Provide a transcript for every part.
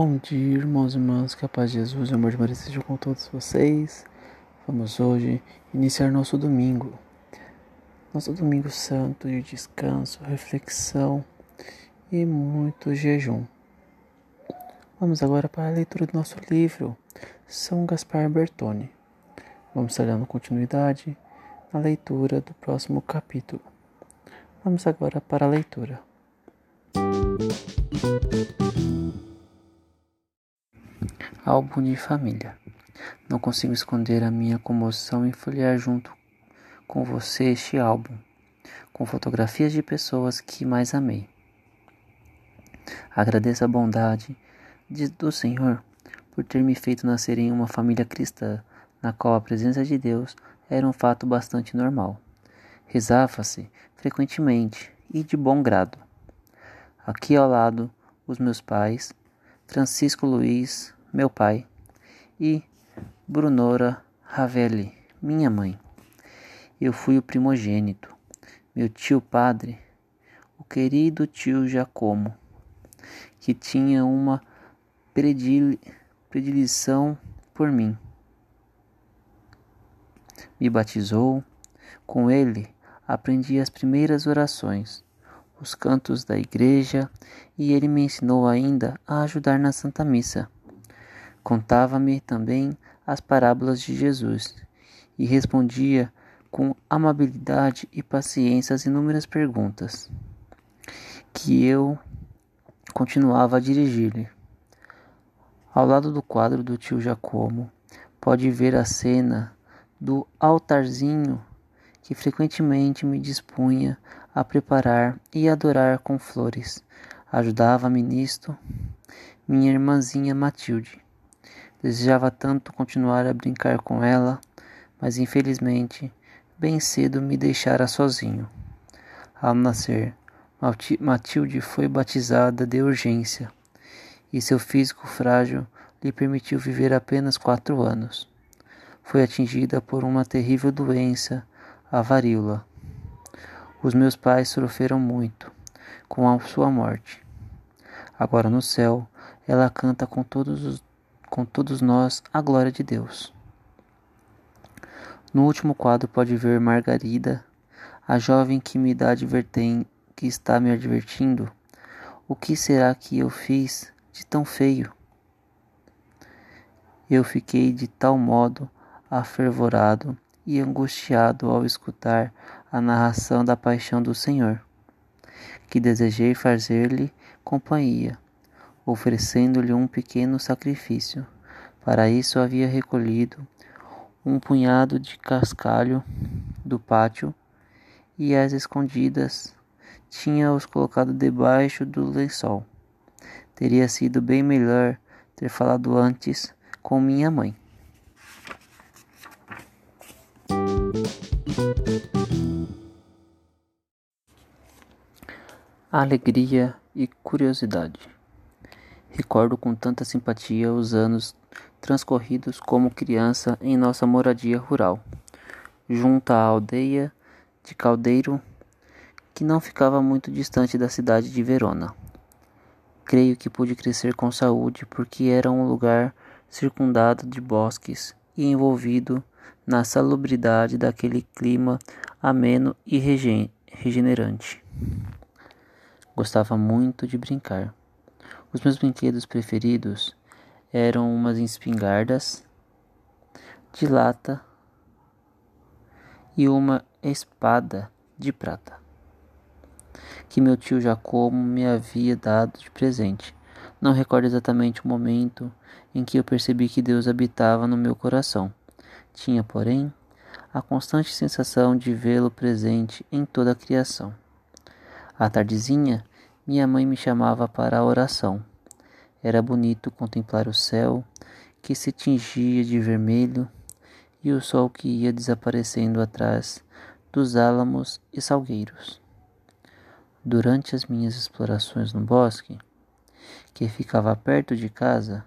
Bom dia, irmãos e irmãs, que a paz de Jesus e o amor de Maria estejam com todos vocês. Vamos hoje iniciar nosso domingo, nosso domingo santo de descanso, reflexão e muito jejum. Vamos agora para a leitura do nosso livro, São Gaspar Bertone. Vamos estar dando continuidade na leitura do próximo capítulo. Vamos agora para a leitura. Álbum de família. Não consigo esconder a minha comoção em folhear junto com você este álbum, com fotografias de pessoas que mais amei. Agradeço a bondade de- do Senhor por ter me feito nascer em uma família cristã, na qual a presença de Deus era um fato bastante normal. Rezava-se frequentemente e de bom grado. Aqui ao lado, os meus pais, Francisco Luiz, meu pai, e Brunora Ravelli, minha mãe. Eu fui o primogênito. Meu tio padre, o querido tio Jacomo, que tinha uma predile- predileção por mim. Me batizou. Com ele, aprendi as primeiras orações, os cantos da igreja, e ele me ensinou ainda a ajudar na Santa Missa. Contava-me também as parábolas de Jesus e respondia com amabilidade e paciência às inúmeras perguntas que eu continuava a dirigir-lhe. Ao lado do quadro do tio Jacomo, pode ver a cena do altarzinho que frequentemente me dispunha a preparar e adorar com flores. Ajudava-me nisto minha irmãzinha Matilde. Desejava tanto continuar a brincar com ela, mas infelizmente bem cedo me deixara sozinho. Ao nascer, Matilde foi batizada de urgência, e seu físico frágil lhe permitiu viver apenas quatro anos. Foi atingida por uma terrível doença, a varíola. Os meus pais sofreram muito com a sua morte. Agora no céu, ela canta com todos, os, com todos nós a glória de Deus. No último quadro pode ver Margarida, a jovem que me dá adverten que está me advertindo. O que será que eu fiz de tão feio? Eu fiquei de tal modo afervorado e angustiado ao escutar a narração da paixão do Senhor, que desejei fazer-lhe companhia, oferecendo-lhe um pequeno sacrifício. Para isso havia recolhido um punhado de cascalho do pátio e às escondidas tinha-os colocado debaixo do lençol. Teria sido bem melhor ter falado antes com minha mãe. Alegria e curiosidade. Recordo com tanta simpatia os anos transcorridos como criança em nossa moradia rural, junto à aldeia de Caldeiro, que não ficava muito distante da cidade de Verona. Creio que pude crescer com saúde porque era um lugar circundado de bosques e envolvido na salubridade daquele clima ameno e regenerante. Gostava muito de brincar. Os meus brinquedos preferidos eram umas espingardas de lata e uma espada de prata que meu tio Jacomo me havia dado de presente. Não recordo exatamente o momento em que eu percebi que Deus habitava no meu coração. Tinha, porém, a constante sensação de vê-lo presente em toda a criação. À tardezinha, minha mãe me chamava para a oração. Era bonito contemplar o céu, que se tingia de vermelho, e o sol que ia desaparecendo atrás dos álamos e salgueiros. Durante as minhas explorações no bosque, que ficava perto de casa,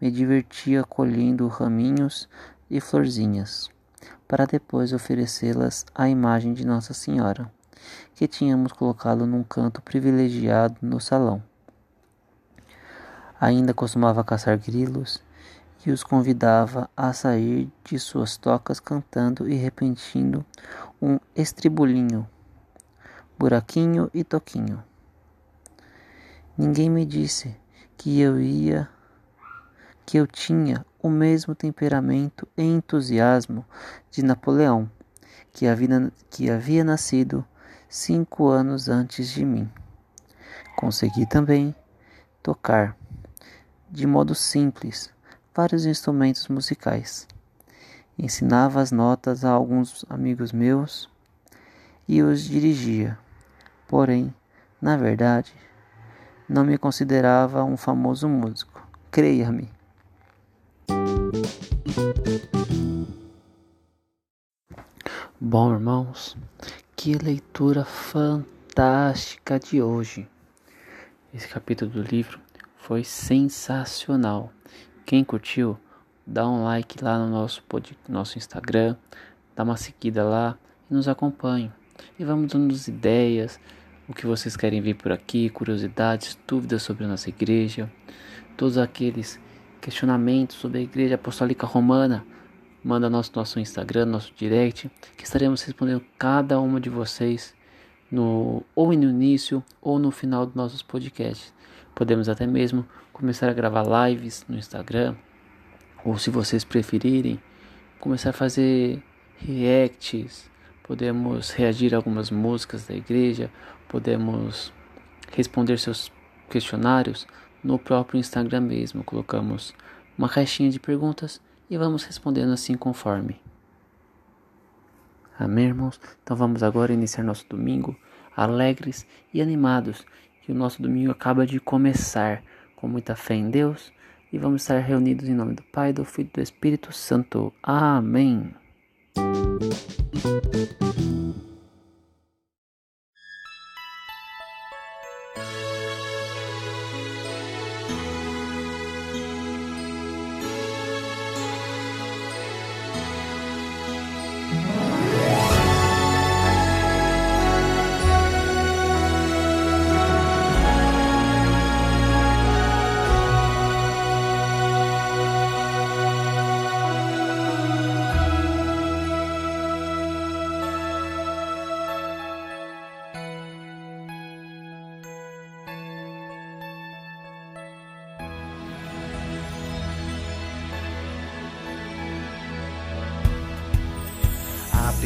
me divertia colhendo raminhos e florzinhas, para depois oferecê-las à imagem de Nossa Senhora, que tínhamos colocado num canto privilegiado no salão. Ainda costumava caçar grilos e os convidava a sair de suas tocas cantando e repetindo um estribulinho Buraquinho e Toquinho. Ninguém me disse que eu ia, que eu tinha o mesmo temperamento e entusiasmo de Napoleão, que havia, que havia nascido cinco anos antes de mim. Consegui também tocar, de modo simples, vários instrumentos musicais. Ensinava as notas a alguns amigos meus e os dirigia. Porém, na verdade, não me considerava um famoso músico. Creia-me. Bom, irmãos, que leitura fantástica de hoje. Esse capítulo do livro foi sensacional. Quem curtiu, dá um like lá no nosso, nosso Instagram, dá uma seguida lá e nos acompanhe. E vamos dando ideias, o que vocês querem ver por aqui, curiosidades, dúvidas sobre a nossa igreja, todos aqueles questionamentos sobre a Igreja Apostólica Romana, manda nosso nosso Instagram, nosso direct, que estaremos respondendo cada uma de vocês no ou no início ou no final dos nossos podcasts. Podemos até mesmo começar a gravar lives no Instagram, ou se vocês preferirem, começar a fazer reacts podemos reagir a algumas músicas da igreja, podemos responder seus questionários no próprio Instagram mesmo. Colocamos uma caixinha de perguntas e vamos respondendo assim conforme. Amém, irmãos? Então vamos agora iniciar nosso domingo alegres e animados, que o nosso domingo acaba de começar com muita fé em Deus e vamos estar reunidos em nome do Pai, do Filho e do Espírito Santo. Amém.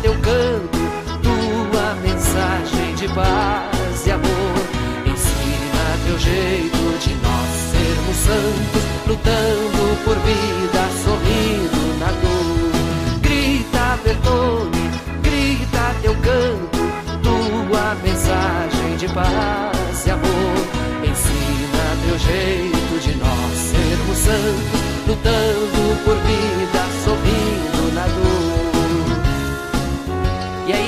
teu canto, tua mensagem de paz e amor. Ensina teu jeito de nós sermos santos, lutando por vida, sorrindo na dor. Grita, Bertone, grita teu canto, tua mensagem de paz e amor. Ensina teu jeito